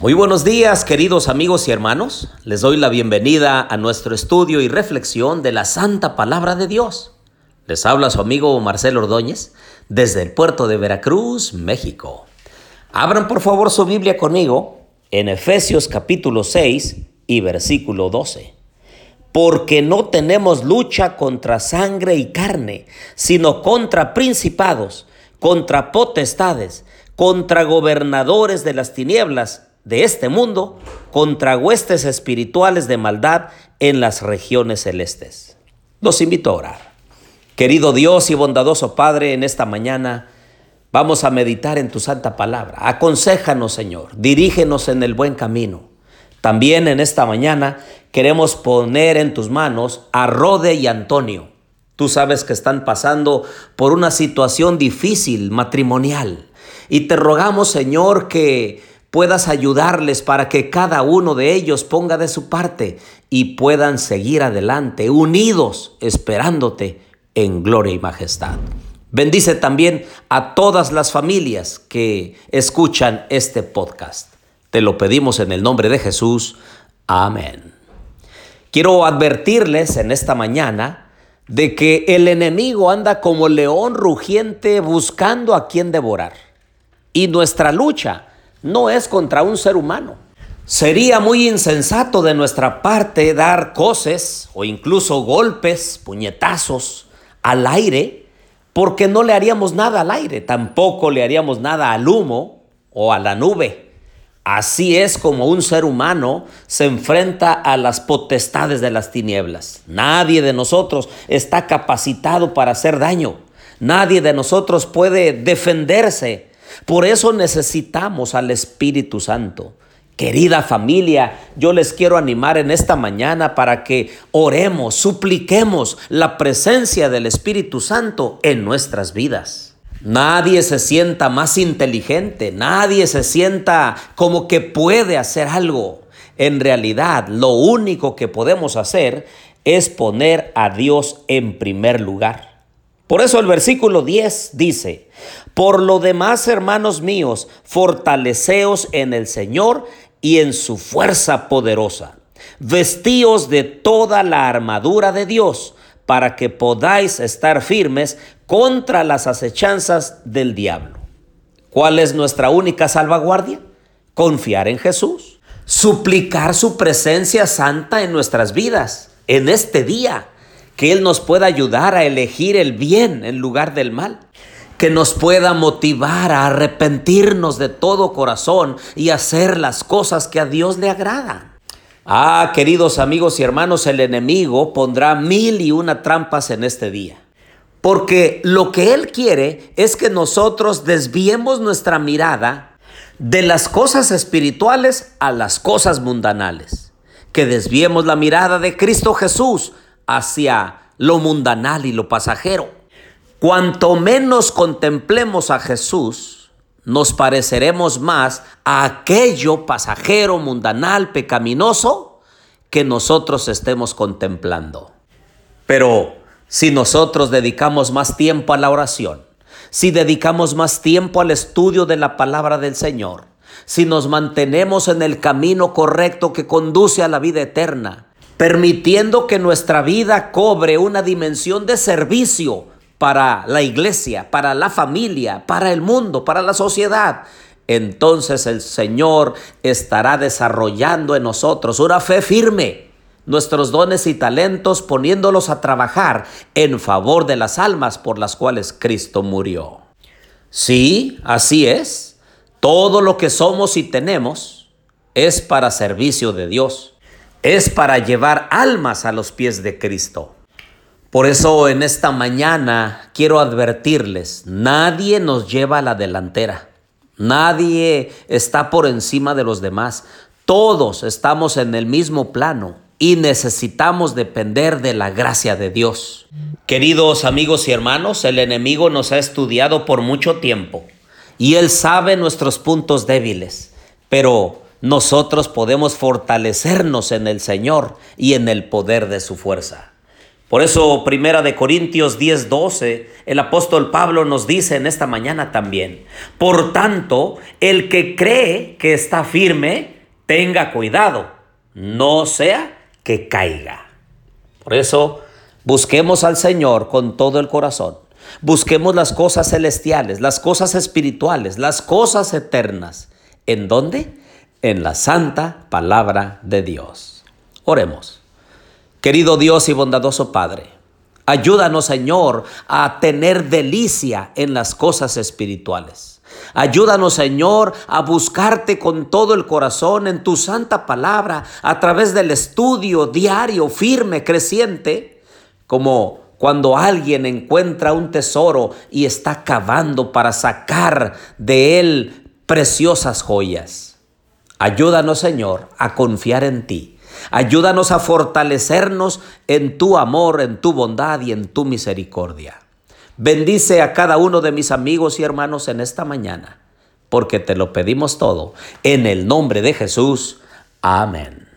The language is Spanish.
Muy buenos días queridos amigos y hermanos. Les doy la bienvenida a nuestro estudio y reflexión de la Santa Palabra de Dios. Les habla su amigo Marcelo Ordóñez desde el puerto de Veracruz, México. Abran por favor su Biblia conmigo en Efesios capítulo 6 y versículo 12. Porque no tenemos lucha contra sangre y carne, sino contra principados, contra potestades, contra gobernadores de las tinieblas de este mundo contra huestes espirituales de maldad en las regiones celestes. Los invito a orar. Querido Dios y bondadoso Padre, en esta mañana vamos a meditar en tu santa palabra. Aconséjanos, Señor, dirígenos en el buen camino. También en esta mañana queremos poner en tus manos a Rode y Antonio. Tú sabes que están pasando por una situación difícil matrimonial. Y te rogamos, Señor, que puedas ayudarles para que cada uno de ellos ponga de su parte y puedan seguir adelante, unidos, esperándote en gloria y majestad. Bendice también a todas las familias que escuchan este podcast. Te lo pedimos en el nombre de Jesús. Amén. Quiero advertirles en esta mañana de que el enemigo anda como león rugiente buscando a quien devorar. Y nuestra lucha no es contra un ser humano. Sería muy insensato de nuestra parte dar coces o incluso golpes, puñetazos al aire, porque no le haríamos nada al aire, tampoco le haríamos nada al humo o a la nube. Así es como un ser humano se enfrenta a las potestades de las tinieblas. Nadie de nosotros está capacitado para hacer daño. Nadie de nosotros puede defenderse por eso necesitamos al Espíritu Santo. Querida familia, yo les quiero animar en esta mañana para que oremos, supliquemos la presencia del Espíritu Santo en nuestras vidas. Nadie se sienta más inteligente, nadie se sienta como que puede hacer algo. En realidad, lo único que podemos hacer es poner a Dios en primer lugar. Por eso el versículo 10 dice, por lo demás, hermanos míos, fortaleceos en el Señor y en su fuerza poderosa. Vestíos de toda la armadura de Dios para que podáis estar firmes contra las acechanzas del diablo. ¿Cuál es nuestra única salvaguardia? Confiar en Jesús, suplicar su presencia santa en nuestras vidas, en este día que Él nos pueda ayudar a elegir el bien en lugar del mal, que nos pueda motivar a arrepentirnos de todo corazón y hacer las cosas que a Dios le agradan. Ah, queridos amigos y hermanos, el enemigo pondrá mil y una trampas en este día. Porque lo que Él quiere es que nosotros desviemos nuestra mirada de las cosas espirituales a las cosas mundanales. Que desviemos la mirada de Cristo Jesús hacia lo mundanal y lo pasajero. Cuanto menos contemplemos a Jesús, nos pareceremos más a aquello pasajero, mundanal, pecaminoso que nosotros estemos contemplando. Pero si nosotros dedicamos más tiempo a la oración, si dedicamos más tiempo al estudio de la palabra del Señor, si nos mantenemos en el camino correcto que conduce a la vida eterna, permitiendo que nuestra vida cobre una dimensión de servicio para la iglesia, para la familia, para el mundo, para la sociedad, entonces el Señor estará desarrollando en nosotros una fe firme, nuestros dones y talentos poniéndolos a trabajar en favor de las almas por las cuales Cristo murió. Sí, así es. Todo lo que somos y tenemos es para servicio de Dios es para llevar almas a los pies de Cristo. Por eso en esta mañana quiero advertirles, nadie nos lleva a la delantera, nadie está por encima de los demás, todos estamos en el mismo plano y necesitamos depender de la gracia de Dios. Queridos amigos y hermanos, el enemigo nos ha estudiado por mucho tiempo y él sabe nuestros puntos débiles, pero nosotros podemos fortalecernos en el Señor y en el poder de su fuerza. Por eso, Primera de Corintios 10, 12, el apóstol Pablo nos dice en esta mañana también, por tanto, el que cree que está firme, tenga cuidado, no sea que caiga. Por eso, busquemos al Señor con todo el corazón. Busquemos las cosas celestiales, las cosas espirituales, las cosas eternas. ¿En dónde? En la santa palabra de Dios. Oremos. Querido Dios y bondadoso Padre, ayúdanos Señor a tener delicia en las cosas espirituales. Ayúdanos Señor a buscarte con todo el corazón en tu santa palabra a través del estudio diario, firme, creciente, como cuando alguien encuentra un tesoro y está cavando para sacar de él preciosas joyas. Ayúdanos Señor a confiar en ti Ayúdanos a fortalecernos en tu amor, en tu bondad y en tu misericordia. Bendice a cada uno de mis amigos y hermanos en esta mañana, porque te lo pedimos todo. En el nombre de Jesús. Amén.